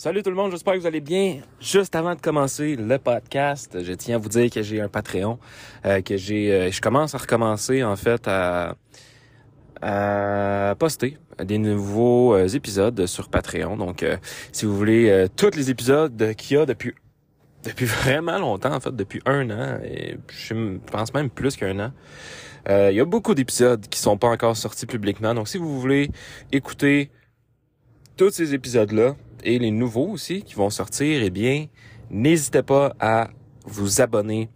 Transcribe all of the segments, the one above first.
Salut tout le monde, j'espère que vous allez bien. Juste avant de commencer le podcast, je tiens à vous dire que j'ai un Patreon, euh, que j'ai, euh, je commence à recommencer en fait à, poster des nouveaux euh, épisodes sur Patreon. Donc, si vous voulez tous les épisodes qu'il y a depuis depuis vraiment longtemps, en fait, depuis un an, et je pense même plus qu'un an. Il y a beaucoup d'épisodes qui sont pas encore sortis publiquement. Donc, si vous voulez écouter tous ces épisodes-là, et les nouveaux aussi qui vont sortir, eh bien, n'hésitez pas à vous abonner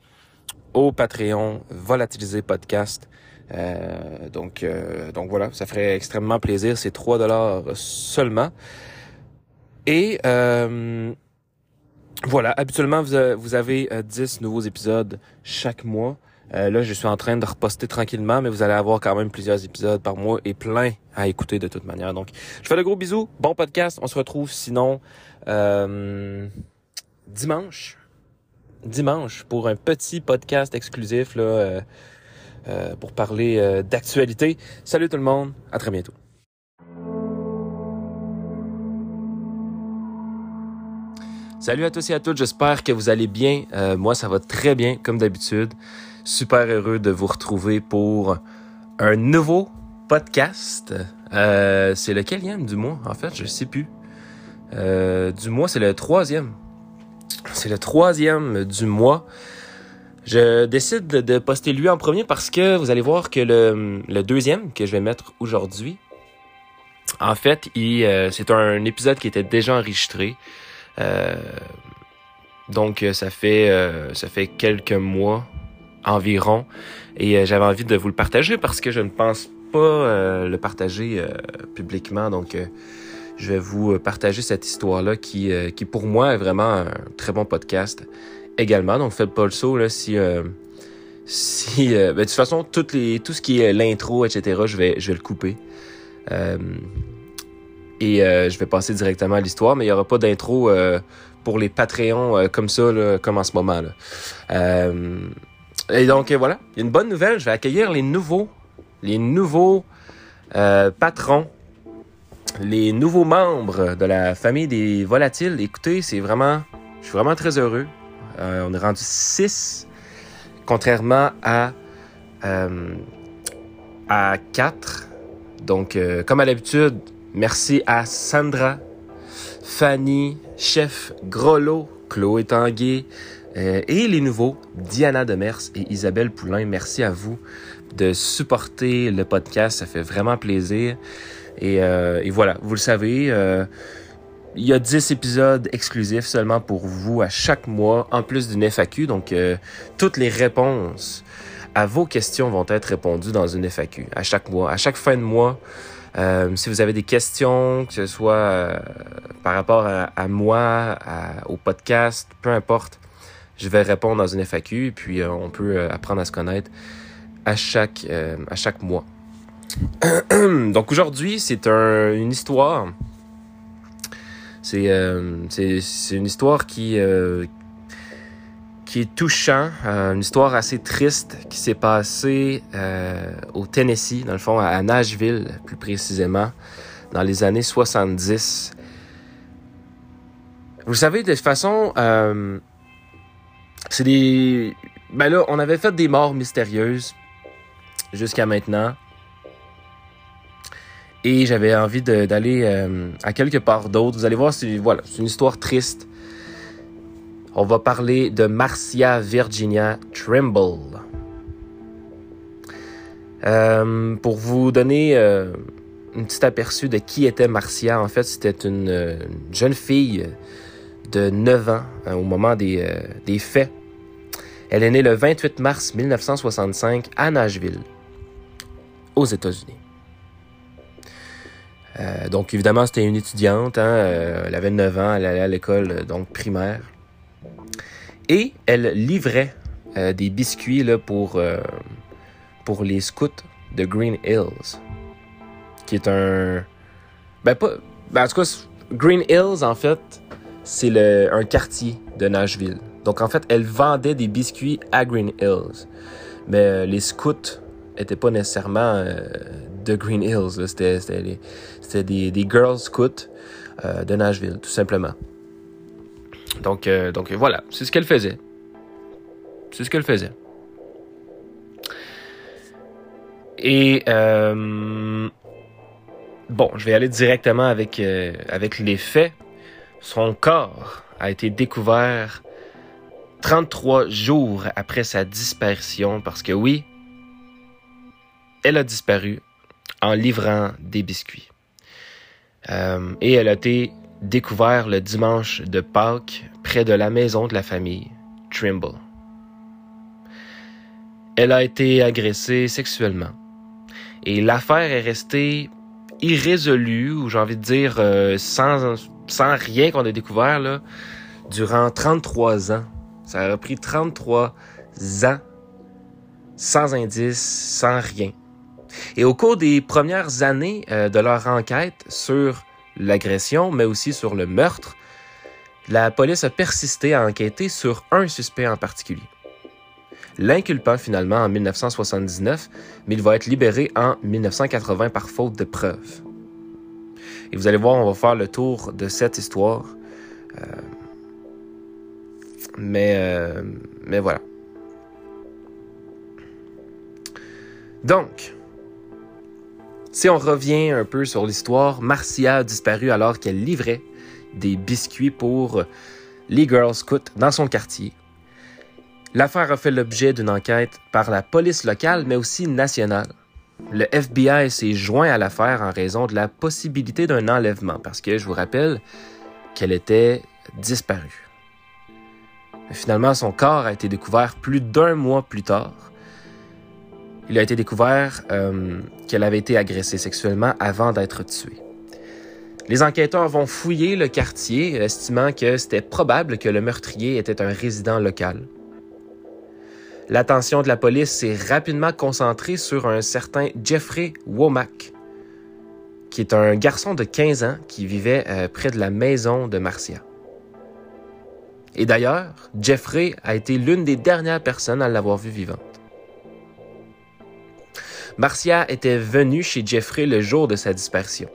au Patreon Volatiliser Podcast. Euh, donc, euh, donc voilà, ça ferait extrêmement plaisir. C'est 3 dollars seulement. Et euh, voilà, habituellement, vous, vous avez 10 nouveaux épisodes chaque mois. Euh, là, je suis en train de reposter tranquillement, mais vous allez avoir quand même plusieurs épisodes par mois et plein à écouter de toute manière. Donc, je fais de gros bisous, bon podcast. On se retrouve sinon euh, dimanche. Dimanche pour un petit podcast exclusif là, euh, euh pour parler euh, d'actualité. Salut tout le monde, à très bientôt. Salut à tous et à toutes, j'espère que vous allez bien. Euh, moi, ça va très bien, comme d'habitude. Super heureux de vous retrouver pour un nouveau podcast. Euh, c'est le quatrième du mois, en fait, je sais plus. Euh, du mois, c'est le troisième. C'est le troisième du mois. Je décide de poster lui en premier parce que vous allez voir que le, deuxième que je vais mettre aujourd'hui, en fait, euh, c'est un épisode qui était déjà enregistré. Euh, donc ça fait euh, ça fait quelques mois environ et euh, j'avais envie de vous le partager parce que je ne pense pas euh, le partager euh, publiquement donc je vais vous partager cette histoire là qui qui pour moi est vraiment un très bon podcast également donc faites pas le saut là si si ben, de toute façon toutes les tout ce qui est l'intro etc je vais je vais le couper et euh, je vais passer directement à l'histoire, mais il n'y aura pas d'intro euh, pour les Patreons euh, comme ça, là, comme en ce moment. Là. Et donc voilà, il y a une bonne nouvelle, je vais accueillir les nouveaux, les nouveaux patrons, les nouveaux membres de la famille des volatiles. Écoutez, c'est vraiment, je suis vraiment très heureux. on est rendu 6, contrairement à, à 4. Donc, comme à l'habitude, Merci à Sandra, Fanny, Chef Grollo, Chloé Tanguay euh, et les nouveaux, Diana Demers et Isabelle Poulain. Merci à vous de supporter le podcast. Ça fait vraiment plaisir. Et, euh, et voilà, vous le savez, euh, il y a 10 épisodes exclusifs seulement pour vous à chaque mois, en plus d'une FAQ. Donc, euh, toutes les réponses à vos questions vont être répondues dans une FAQ à chaque mois. À chaque fin de mois, euh, si vous avez des questions, que ce soit euh, par rapport à, à moi, à, au podcast, peu importe, je vais répondre dans une FAQ et puis euh, on peut euh, apprendre à se connaître à chaque, euh, à chaque mois. Donc aujourd'hui, c'est un, une histoire. C'est une histoire qui, qui est touchant, une histoire assez triste qui s'est passée au Tennessee, dans le fond à Nashville plus précisément, dans les années 70. Vous savez, de façon, c'est des... Ben là, on avait fait des morts mystérieuses jusqu'à maintenant. Et j'avais envie d'aller euh, à quelque part d'autre. Vous allez voir, c'est voilà, une histoire triste on va parler de Marcia Virginia Trimble. Euh, pour vous donner euh, un petit aperçu de qui était Marcia, en fait, c'était une, une, jeune fille de 9 ans au moment des, des faits. Elle est née le 28 mars 1965 à Nashville, aux États-Unis. Euh, donc évidemment, c'était une étudiante. Hein, elle avait 9 ans, elle allait à l'école donc primaire. Et elle livrait euh, des biscuits là, pour, euh, pour les scouts de Green Hills. Qui est un. Ben, pas. Ben, en tout cas, Green Hills, en fait, c'est un quartier de Nashville. Donc, en fait, elle vendait des biscuits à Green Hills. Mais euh, les scouts étaient pas nécessairement euh, de Green Hills. C'était des, des Girl Scouts euh, de Nashville, tout simplement. Donc, donc voilà, c'est ce qu'elle faisait. C'est ce qu'elle faisait. Et bon, je vais aller directement avec, avec les faits. Son corps a été découvert 33 jours après sa disparition parce que oui, elle a disparu en livrant des biscuits. Euh, et elle a été découverte le dimanche de Pâques près de la maison de la famille, Trimble. Elle a été agressée sexuellement. Et l'affaire est restée irrésolue, ou j'ai envie de dire euh, sans, rien qu'on ait découvert, là, durant 33 ans. Ça a pris 33 ans sans indice, sans rien. Et au cours des premières années euh, de leur enquête sur l'agression, mais aussi sur le meurtre, la police a persisté à enquêter sur un suspect en particulier. L'inculpant finalement en 1979, mais il va être libéré en 1980 par faute de preuves. Et vous allez voir, on va faire le tour de cette histoire. Euh, mais, euh, mais voilà. Donc, si on revient un peu sur l'histoire, Marcia a disparu alors qu'elle livrait des biscuits pour les Girl Scouts dans son quartier. L'affaire a fait l'objet d'une enquête par la police locale, mais aussi nationale. Le FBI s'est joint à l'affaire en raison de la possibilité d'un enlèvement, parce que je vous rappelle qu'elle était disparue. Finalement, son corps a été découvert plus d'un mois plus tard il a été découvert euh, qu'elle avait été agressée sexuellement avant d'être tuée. Les enquêteurs vont fouiller le quartier, estimant que c'était probable que le meurtrier était un résident local. L'attention de la police s'est rapidement concentrée sur un certain Jeffrey Womack, qui est un garçon de 15 ans qui vivait euh, près de la maison de Marcia. Et d'ailleurs, Jeffrey a été l'une des dernières personnes à l'avoir vu vivante. Marcia était venue chez Jeffrey le jour de sa disparition.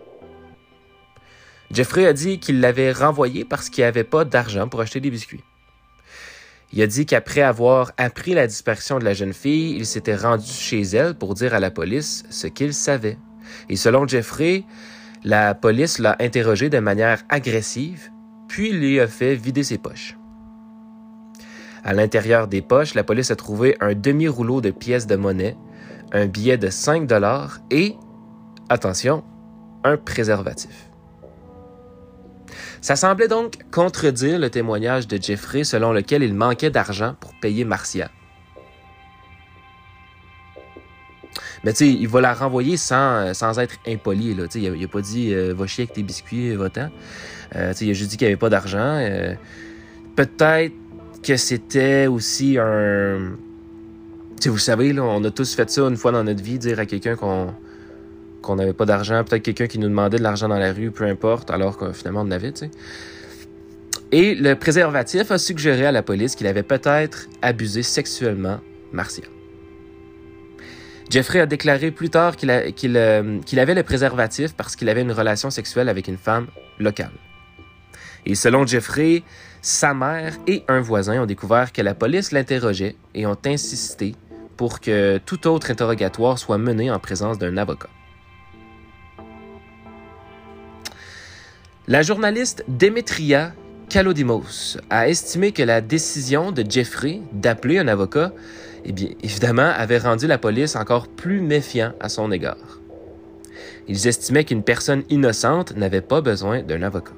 Jeffrey a dit qu'il l'avait renvoyé parce qu'il n'avait pas d'argent pour acheter des biscuits. Il a dit qu'après avoir appris la disparition de la jeune fille, il s'était rendu chez elle pour dire à la police ce qu'il savait. Et selon Jeffrey, la police l'a interrogé de manière agressive, puis lui a fait vider ses poches. À l'intérieur des poches, la police a trouvé un demi-rouleau de pièces de monnaie, un billet de 5 dollars et, attention, un préservatif. Ça semblait donc contredire le témoignage de Jeffrey selon lequel il manquait d'argent pour payer Marcia. Mais tu sais, il va la renvoyer sans, sans être impoli. Là. Il n'a pas dit euh, va chier avec tes biscuits, va-t'en. Euh, il a juste dit qu'il n'y avait pas d'argent. Euh, peut-être que c'était aussi un, vous savez, là, on a tous fait ça une fois dans notre vie, dire à quelqu'un qu'on n'avait pas d'argent, peut-être quelqu'un qui nous demandait de l'argent dans la rue, peu importe, alors que finalement on en avait, tu sais. Et le préservatif a suggéré à la police qu'il avait peut-être abusé sexuellement Marcia. Jeffrey a déclaré plus tard qu'il euh, qu'il avait le préservatif parce qu'il avait une relation sexuelle avec une femme locale. Et selon Jeffrey, sa mère et un voisin ont découvert que la police l'interrogeait et ont insisté pour que tout autre interrogatoire soit mené en présence d'un avocat. La journaliste Demetria Kalodimos a estimé que la décision de Jeffrey d'appeler un avocat, eh bien, évidemment, avait rendu la police encore plus méfiant à son égard. Ils estimaient qu'une personne innocente n'avait pas besoin d'un avocat.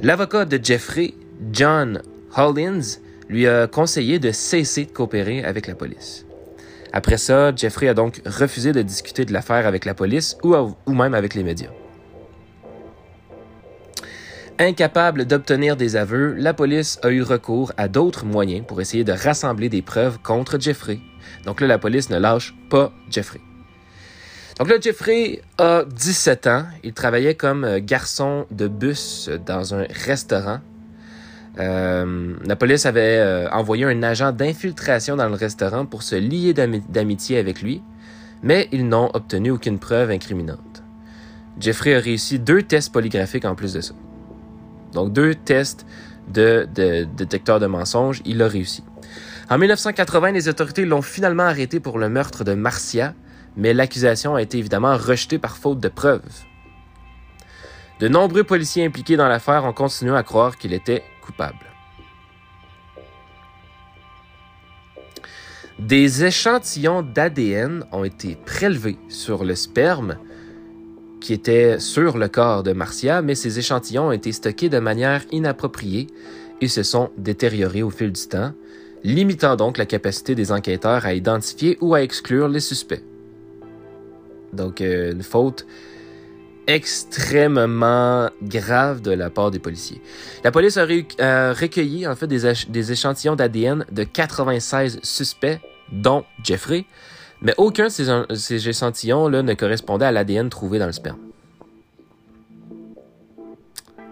L'avocat de Jeffrey, John Hollins, lui a conseillé de cesser de coopérer avec la police. Après ça, Jeffrey a donc refusé de discuter de l'affaire avec la police ou, même avec les médias. Incapable d'obtenir des aveux, la police a eu recours à d'autres moyens pour essayer de rassembler des preuves contre Jeffrey. Donc là, la police ne lâche pas Jeffrey. Donc là, Jeffrey a 17 ans. Il travaillait comme euh, garçon de bus dans un restaurant euh, la police avait euh, envoyé un agent d'infiltration dans le restaurant pour se lier d'amitié avec lui, mais ils n'ont obtenu aucune preuve incriminante. Jeffrey a réussi deux tests polygraphiques en plus de ça. Donc deux tests de, détecteur de mensonges, il a réussi. En 1980, les autorités l'ont finalement arrêté pour le meurtre de Marcia, mais l'accusation a été évidemment rejetée par faute de preuves. De nombreux policiers impliqués dans l'affaire ont continué à croire qu'il était coupable. Des échantillons d'ADN ont été prélevés sur le sperme qui était sur le corps de Marcia, mais ces échantillons ont été stockés de manière inappropriée et se sont détériorés au fil du temps, limitant donc la capacité des enquêteurs à identifier ou à exclure les suspects. Donc euh, une faute extrêmement grave de la part des policiers. La police a recueilli en fait des, échantillons d'ADN de 96 suspects, dont Jeffrey, mais aucun de ces, échantillons là, ne correspondait à l'ADN trouvé dans le sperme.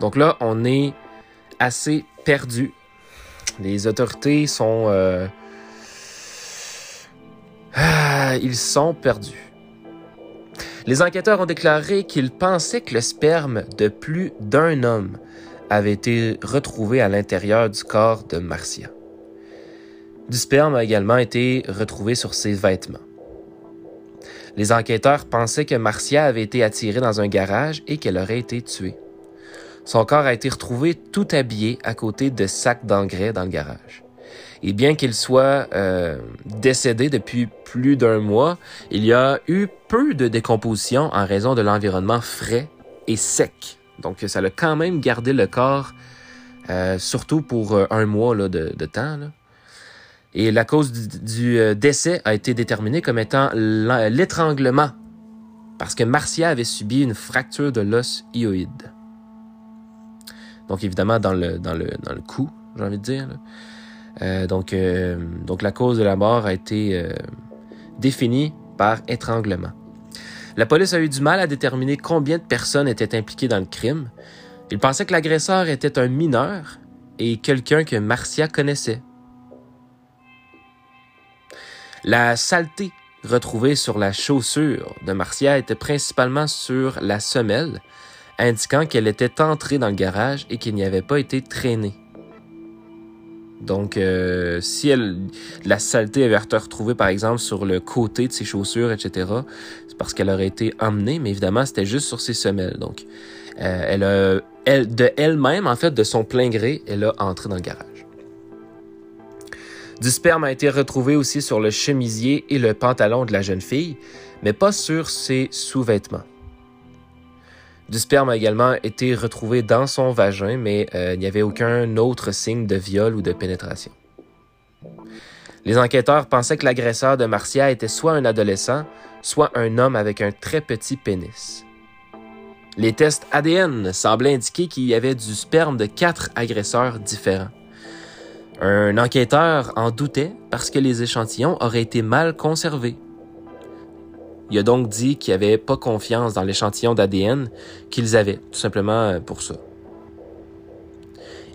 Donc là, on est assez perdu. Les autorités sont... Euh, ah, ils sont perdus. Les enquêteurs ont déclaré qu'ils pensaient que le sperme de plus d'un homme avait été retrouvé à l'intérieur du corps de Marcia. Du sperme a également été retrouvé sur ses vêtements. Les enquêteurs pensaient que Marcia avait été attirée dans un garage et qu'elle aurait été tuée. Son corps a été retrouvé tout habillé à côté de sacs d'engrais dans le garage. Et bien qu'il soit euh, décédé depuis plus d'un mois, il y a eu peu de décomposition en raison de l'environnement frais et sec. Donc ça a quand même gardé le corps, euh, surtout pour euh, un mois là, de, temps. Et la cause du, décès a été déterminée comme étant l'étranglement, parce que Marcia avait subi une fracture de l'os hyoïde. Donc évidemment dans le, dans le, dans le cou, j'ai envie de dire. Euh, donc, euh, donc la cause de la mort a été euh, définie par étranglement. La police a eu du mal à déterminer combien de personnes étaient impliquées dans le crime. Il pensait que l'agresseur était un mineur et quelqu'un que Marcia connaissait. La saleté retrouvée sur la chaussure de Marcia était principalement sur la semelle, indiquant qu'elle était entrée dans le garage et qu'il n'y avait pas été traînée. Donc, euh, si elle, la saleté avait été retrouvée, par exemple, sur le côté de ses chaussures, etc., c'est parce qu'elle aurait été emmenée, mais évidemment, c'était juste sur ses semelles. Donc, euh, elle a, elle, de elle-même, en fait, de son plein gré, elle a entré dans le garage. Du sperme a été retrouvé aussi sur le chemisier et le pantalon de la jeune fille, mais pas sur ses sous-vêtements. Du sperme a également été retrouvé dans son vagin, mais euh, il n'y avait aucun autre signe de viol ou de pénétration. Les enquêteurs pensaient que l'agresseur de Marcia était soit un adolescent, soit un homme avec un très petit pénis. Les tests ADN semblaient indiquer qu'il y avait du sperme de quatre agresseurs différents. Un enquêteur en doutait parce que les échantillons auraient été mal conservés. Il a donc dit qu'il n'avait pas confiance dans l'échantillon d'ADN qu'ils avaient, tout simplement euh, pour ça.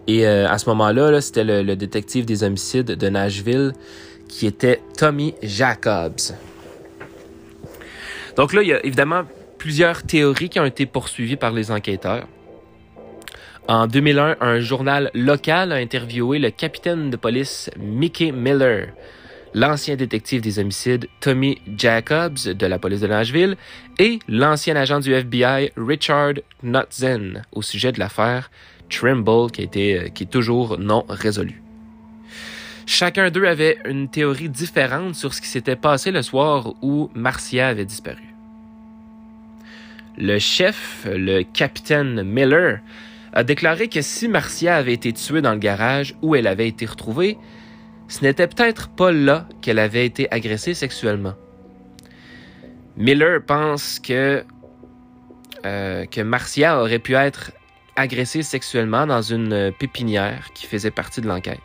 Et euh, à ce moment-là, c'était le, détective des homicides de Nashville qui était Tommy Jacobs. Donc là, il y a évidemment plusieurs théories qui ont été poursuivies par les enquêteurs. En 2001, un journal local a interviewé le capitaine de police Mickey Miller l'ancien détective des homicides Tommy Jacobs de la police de Nashville et l'ancien agent du FBI Richard Nutzen au sujet de l'affaire Trimble qui, euh, qui est toujours non résolue. Chacun d'eux avait une théorie différente sur ce qui s'était passé le soir où Marcia avait disparu. Le chef, le capitaine Miller, a déclaré que si Marcia avait été tuée dans le garage où elle avait été retrouvée, ce n'était peut-être pas là qu'elle avait été agressée sexuellement. Miller pense que, euh, que Marcia aurait pu être agressée sexuellement dans une pépinière qui faisait partie de l'enquête.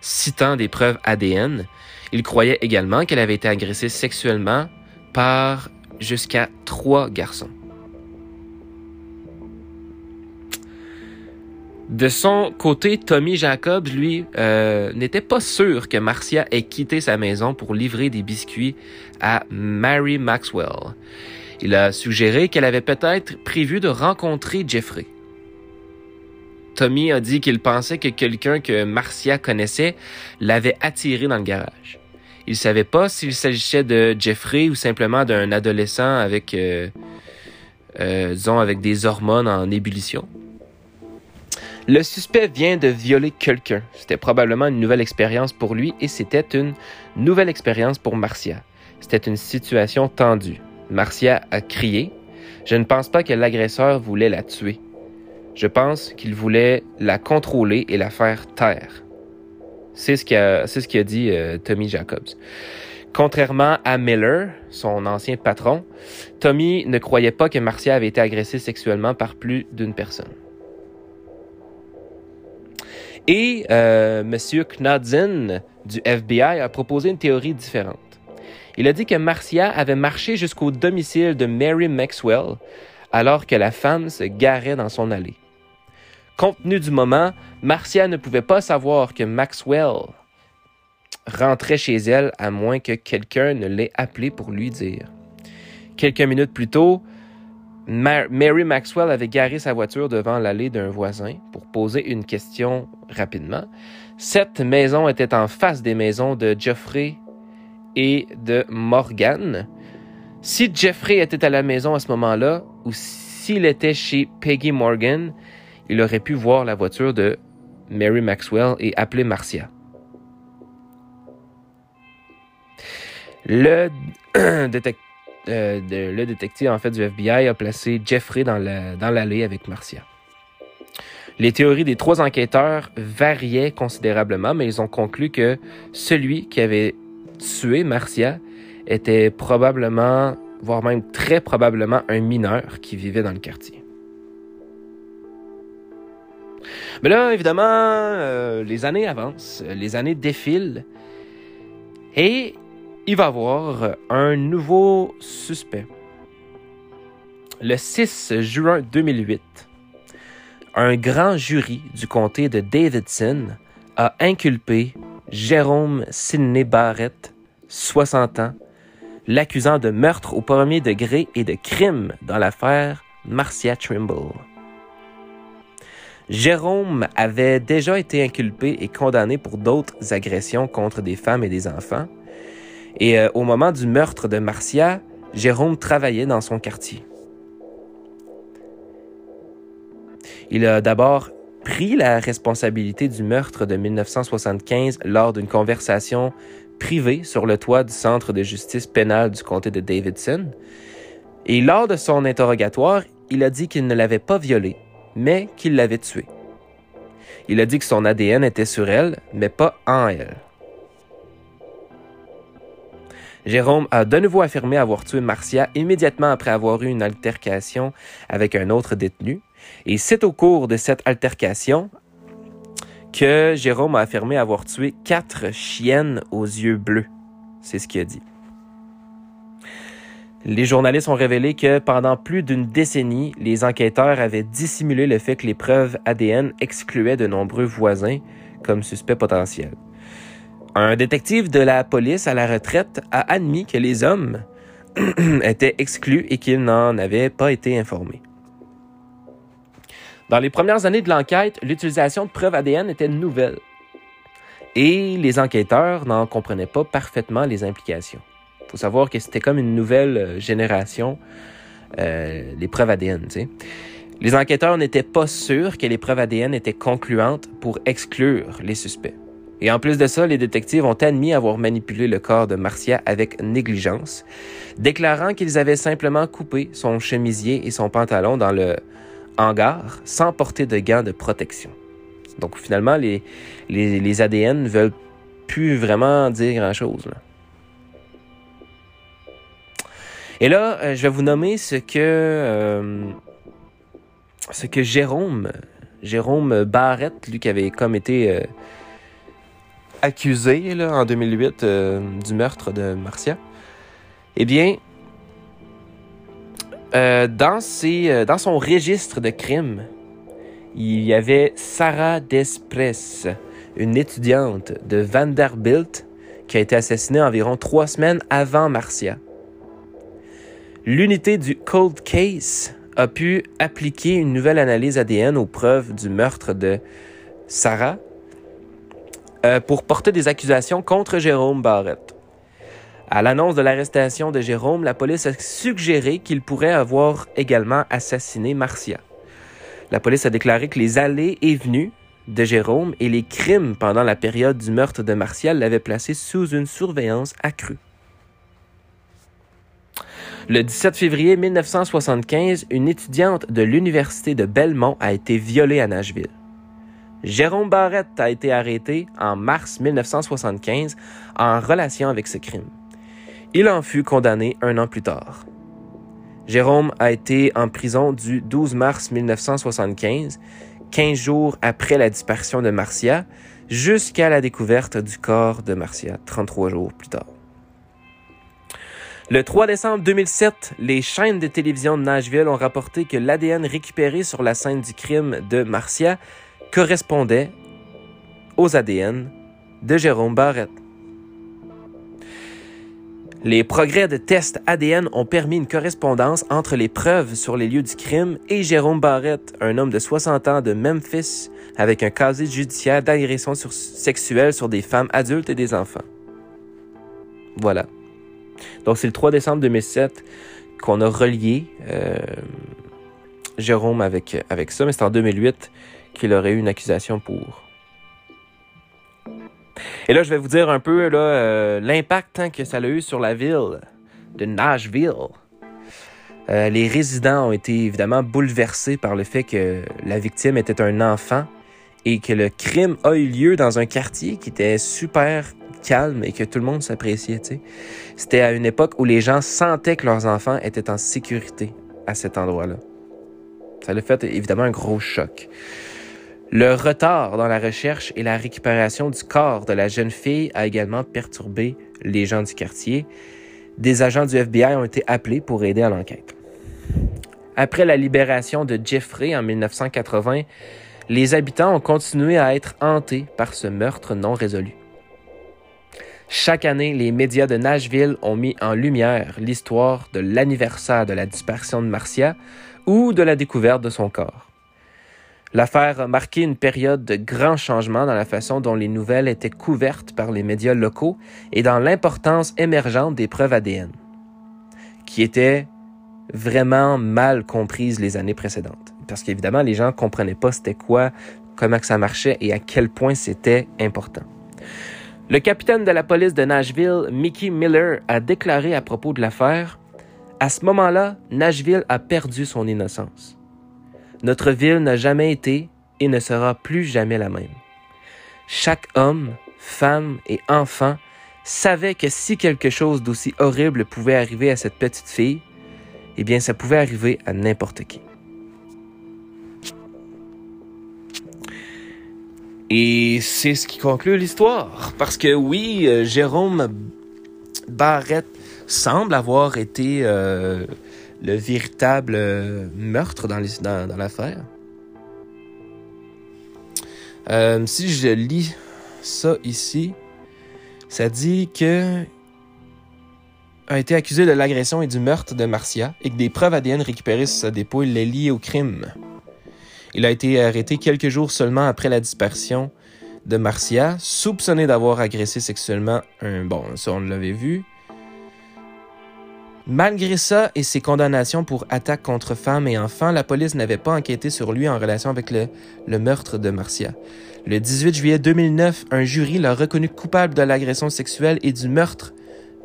Citant des preuves ADN, il croyait également qu'elle avait été agressée sexuellement par jusqu'à trois garçons. De son côté, Tommy Jacobs, lui, euh, n'était pas sûr que Marcia ait quitté sa maison pour livrer des biscuits à Mary Maxwell. Il a suggéré qu'elle avait peut-être prévu de rencontrer Jeffrey. Tommy a dit qu'il pensait que quelqu'un que Marcia connaissait l'avait attiré dans le garage. Il savait pas s'il s'agissait de Jeffrey ou simplement d'un adolescent avec, euh, euh, avec des hormones en ébullition. Le suspect vient de violer quelqu'un. C'était probablement une nouvelle expérience pour lui et c'était une nouvelle expérience pour Marcia. C'était une situation tendue. Marcia a crié. Je ne pense pas que l'agresseur voulait la tuer. Je pense qu'il voulait la contrôler et la faire taire. C'est ce qu'a dit euh, Tommy Jacobs. Contrairement à Miller, son ancien patron, Tommy ne croyait pas que Marcia avait été agressée sexuellement par plus d'une personne. Et euh, M. Knudsen du FBI a proposé une théorie différente. Il a dit que Marcia avait marché jusqu'au domicile de Mary Maxwell alors que la femme se garait dans son allée. Compte tenu du moment, Marcia ne pouvait pas savoir que Maxwell rentrait chez elle à moins que quelqu'un ne l'ait appelé pour lui dire. Quelques minutes plus tôt, Mary Maxwell avait garé sa voiture devant l'allée d'un voisin pour poser une question rapidement. Cette maison était en face des maisons de Geoffrey et de Morgan. Si Jeffrey était à la maison à ce moment-là, ou s'il était chez Peggy Morgan, il aurait pu voir la voiture de Mary Maxwell et appeler Marcia. Le, euh, le détective en fait, du FBI a placé Jeffrey dans l'allée avec Marcia. Les théories des trois enquêteurs variaient considérablement, mais ils ont conclu que celui qui avait tué Marcia était probablement, voire même très probablement, un mineur qui vivait dans le quartier. Mais là, évidemment, euh, les années avancent, les années défilent, et il va avoir un nouveau suspect. Le 6 juin 2008, un grand jury du comté de Davidson a inculpé Jérôme Sidney Barrett, 60 ans, l'accusant de meurtre au premier degré et de crime dans l'affaire Marcia Trimble. Jérôme avait déjà été inculpé et condamné pour d'autres agressions contre des femmes et des enfants. Et euh, au moment du meurtre de Marcia, Jérôme travaillait dans son quartier. Il a d'abord pris la responsabilité du meurtre de 1975 lors d'une conversation privée sur le toit du centre de justice pénale du comté de Davidson. Et lors de son interrogatoire, il a dit qu'il ne l'avait pas violée, mais qu'il l'avait tuée. Il a dit que son ADN était sur elle, mais pas en elle. Jérôme a de nouveau affirmé avoir tué Marcia immédiatement après avoir eu une altercation avec un autre détenu. Et c'est au cours de cette altercation que Jérôme a affirmé avoir tué quatre chiennes aux yeux bleus. C'est ce qu'il a dit. Les journalistes ont révélé que pendant plus d'une décennie, les enquêteurs avaient dissimulé le fait que les preuves ADN excluaient de nombreux voisins comme suspects potentiels. Un détective de la police à la retraite a admis que les hommes étaient exclus et qu'ils n'en avaient pas été informés. Dans les premières années de l'enquête, l'utilisation de preuves ADN était nouvelle et les enquêteurs n'en comprenaient pas parfaitement les implications. Il faut savoir que c'était comme une nouvelle euh, génération, euh, les preuves ADN. Les enquêteurs n'étaient pas sûrs que les preuves ADN étaient concluantes pour exclure les suspects. Et en plus de ça, les détectives ont admis avoir manipulé le corps de Marcia avec négligence, déclarant qu'ils avaient simplement coupé son chemisier et son pantalon dans le hangar sans porter de gants de protection. Donc finalement, les, ADN ne veulent plus vraiment dire grand-chose. Et là, euh, je vais vous nommer ce que euh, ce que Jérôme Jérôme Barrett, lui qui avait comme été euh, accusé en 2008 du meurtre de Marcia, eh bien, dans, ses, dans son registre de crimes, il y avait Sarah Despres, une étudiante de Vanderbilt qui a été assassinée environ trois semaines avant Marcia. L'unité du Cold Case a pu appliquer une nouvelle analyse ADN aux preuves du meurtre de Sarah euh, pour porter des accusations contre Jérôme Barrett. À l'annonce de l'arrestation de Jérôme, la police a suggéré qu'il pourrait avoir également assassiné Marcia. La police a déclaré que les allées et venues de Jérôme et les crimes pendant la période du meurtre de Marcia l'avaient placé sous une surveillance accrue. Le 17 février 1975, une étudiante de l'Université de Belmont a été violée à Nashville. Jérôme Barrett a été arrêté en mars 1975 en relation avec ce crime. Il en fut condamné un an plus tard. Jérôme a été en prison du 12 mars 1975, 15 jours après la disparition de Marcia, jusqu'à la découverte du corps de Marcia, 33 jours plus tard. Le 3 décembre 2007, les chaînes de télévision de Nashville ont rapporté que l'ADN récupéré sur la scène du crime de Marcia correspondait aux ADN de Jérôme Barrett. Les progrès de tests ADN ont permis une correspondance entre les preuves sur les lieux du crime et Jérôme Barrett, un homme de 60 ans de Memphis avec un casier judiciaire d'agression sexuelle sur des femmes adultes et des enfants. Voilà. Donc, c'est le 3 décembre 2007 qu'on a relié euh, Jérôme avec, avec ça, mais c'est en 2008 qu'il aurait eu une accusation pour. Et là, je vais vous dire un peu euh, l'impact hein, que ça a eu sur la ville de Nashville. Euh, les résidents ont été évidemment bouleversés par le fait que la victime était un enfant et que le crime a eu lieu dans un quartier qui était super calme et que tout le monde s'appréciait. C'était à une époque où les gens sentaient que leurs enfants étaient en sécurité à cet endroit-là. Ça a fait évidemment un gros choc. Le retard dans la recherche et la récupération du corps de la jeune fille a également perturbé les gens du quartier. Des agents du FBI ont été appelés pour aider à l'enquête. Après la libération de Jeffrey en 1980, les habitants ont continué à être hantés par ce meurtre non résolu. Chaque année, les médias de Nashville ont mis en lumière l'histoire de l'anniversaire de la disparition de Marcia ou de la découverte de son corps. L'affaire a marqué une période de grands changements dans la façon dont les nouvelles étaient couvertes par les médias locaux et dans l'importance émergente des preuves ADN, qui étaient vraiment mal comprises les années précédentes. Parce qu'évidemment, les gens ne comprenaient pas c'était quoi, comment que ça marchait et à quel point c'était important. Le capitaine de la police de Nashville, Mickey Miller, a déclaré à propos de l'affaire À ce moment-là, Nashville a perdu son innocence. Notre ville n'a jamais été et ne sera plus jamais la même. Chaque homme, femme et enfant savait que si quelque chose d'aussi horrible pouvait arriver à cette petite fille, eh bien, ça pouvait arriver à n'importe qui. Et c'est ce qui conclut l'histoire. Parce que oui, euh, Jérôme Barrett semble avoir été euh, le véritable euh, meurtre dans l'affaire. si je lis ça ici, ça dit que a été accusé de l'agression et du meurtre de Marcia et que des preuves ADN récupérées sur sa dépouille les lient au crime. Il a été arrêté quelques jours seulement après la disparition de Marcia, soupçonné d'avoir agressé sexuellement un... Bon, ça on l'avait vu. Malgré ça et ses condamnations pour attaque contre femmes et enfants, la police n'avait pas enquêté sur lui en relation avec le, meurtre de Marcia. Le 18 juillet 2009, un jury l'a reconnu coupable de l'agression sexuelle et du meurtre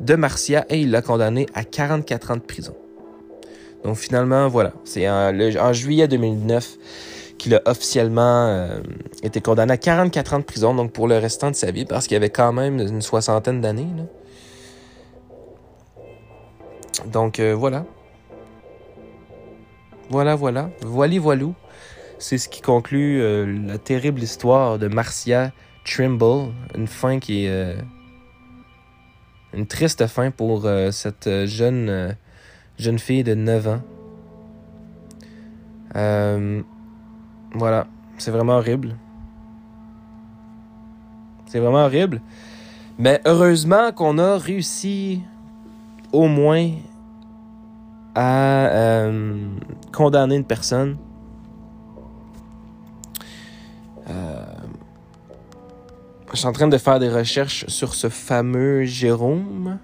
de Marcia et il l'a condamné à 44 ans de prison. Donc finalement, voilà, c'est en, juillet 2009 qu'il a officiellement euh, été condamné à 44 ans de prison, donc pour le restant de sa vie, parce qu'il avait quand même une soixantaine d'années. Donc euh, voilà. Voilà, voilà. Voili voilou. C'est ce qui conclut euh, la terrible histoire de Marcia Trimble. Une fin qui est. une triste fin pour cette jeune, jeune fille de 9 ans. Voilà, c'est vraiment horrible. C'est vraiment horrible. Mais heureusement qu'on a réussi au moins à euh, condamner une personne. Euh, je suis en train de faire des recherches sur ce fameux Jérôme.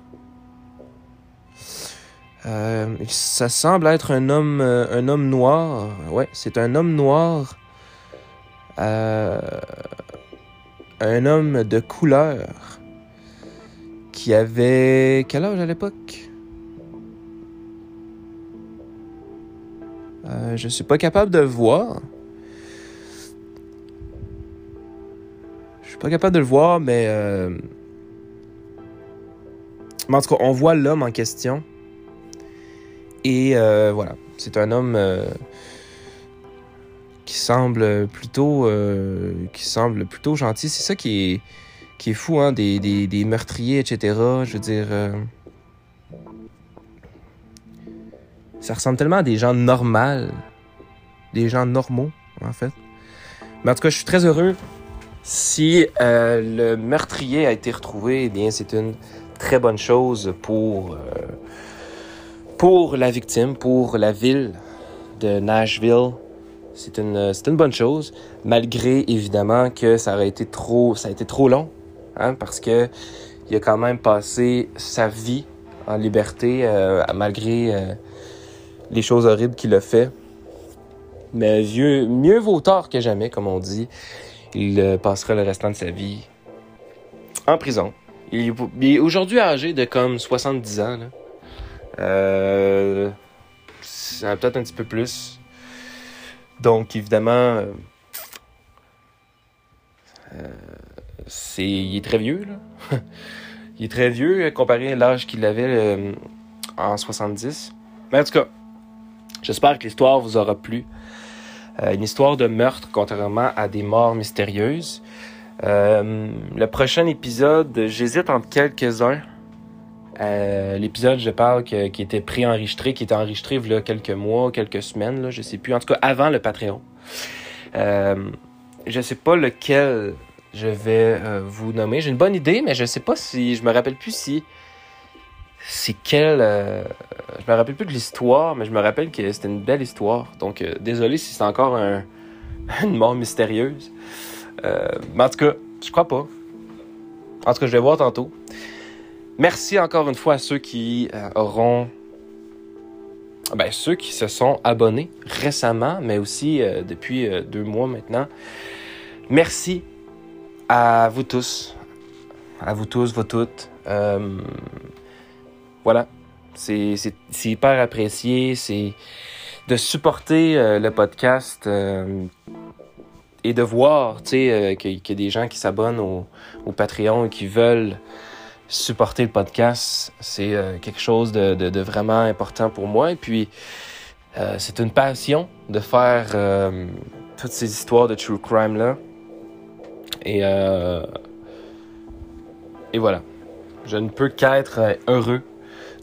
Euh, ça semble être un homme, un homme noir. Ouais, c'est un homme noir. un homme de couleur qui avait quel âge à l'époque? Euh, Je suis pas capable de le voir. Je suis pas capable de le voir, mais, euh... mais en tout cas, on voit l'homme en question. Et euh, voilà, c'est un homme qui semble plutôt, qui semble plutôt gentil. C'est ça qui est qui est fou, hein, des, des, des meurtriers, etc. Je veux dire. Ça ressemble tellement à des gens normaux. Des gens normaux, en fait. Mais en tout cas, je suis très heureux. Si euh, le meurtrier a été retrouvé, eh bien, c'est une très bonne chose pour, euh, pour la victime, pour la ville de Nashville. C'est une, c'est une bonne chose, malgré évidemment que ça aurait été trop, ça a été trop long Hein, parce que il a quand même passé sa vie en liberté euh, malgré euh, les choses horribles qu'il a fait. Mais vieux, mieux vaut tard que jamais, comme on dit. Il euh, passera le restant de sa vie en prison. Il, est aujourd'hui âgé de comme 70 ans. Euh, peut-être un petit peu plus. Donc, évidemment, euh, il est très vieux, là. il est très vieux comparé à l'âge qu'il avait en 70. Mais en tout cas, j'espère que l'histoire vous aura plu. Euh, une histoire de meurtre, contrairement à des morts mystérieuses. Euh, le prochain épisode, j'hésite entre quelques-uns. Euh, l'épisode, je parle, qui était pré-enregistré, qui était enregistré il y a quelques mois, quelques semaines, là, je sais plus. En tout cas, avant le Patreon. Je sais pas lequel je vais vous nommer. J'ai une bonne idée, mais je sais pas si. Je me rappelle plus si. C'est quel. Euh, je me rappelle plus de l'histoire, mais je me rappelle que c'était une belle histoire. Donc, euh, désolé si c'est encore un, une mort mystérieuse. Euh, mais en tout cas, je crois pas. En tout cas, je vais voir tantôt. Merci encore une fois à ceux qui euh, auront. Ben, ceux qui se sont abonnés récemment, mais aussi depuis deux mois maintenant. Merci à vous tous, à vous tous, vous toutes. Voilà, c'est hyper apprécié, c'est de supporter euh, le podcast euh, et de voir, euh, qu'il y a des gens qui s'abonnent au, Patreon et qui veulent supporter le podcast. C'est euh, quelque chose de, vraiment important pour moi. Et puis, c'est une passion de faire toutes ces histoires de true crime là. Et, et voilà. Je ne peux qu'être heureux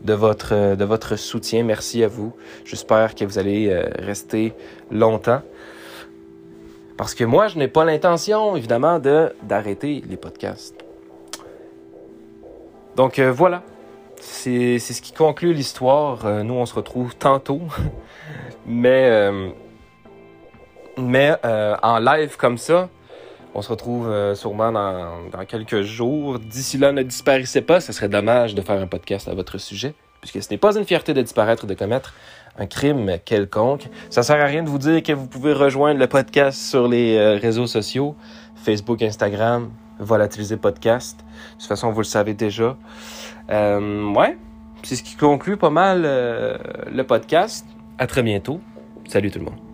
de votre, de votre soutien. Merci à vous. J'espère que vous allez euh, rester longtemps. Parce que moi, je n'ai pas l'intention, évidemment, de d'arrêter les podcasts. Donc euh, voilà. C'est ce qui conclut l'histoire. Euh, nous, on se retrouve tantôt. mais euh, mais en live comme ça, on se retrouve euh, sûrement dans, quelques jours. D'ici là, ne disparaissez pas. Ce serait dommage de faire un podcast à votre sujet, puisque ce n'est pas une fierté de disparaître de commettre un crime quelconque. Ça sert à rien de vous dire que vous pouvez rejoindre le podcast sur les euh, réseaux sociaux, Facebook, Instagram, Volatiliser Podcast. De toute façon, vous le savez déjà. Euh, ouais, c'est ce qui conclut pas mal le podcast. À très bientôt. Salut tout le monde.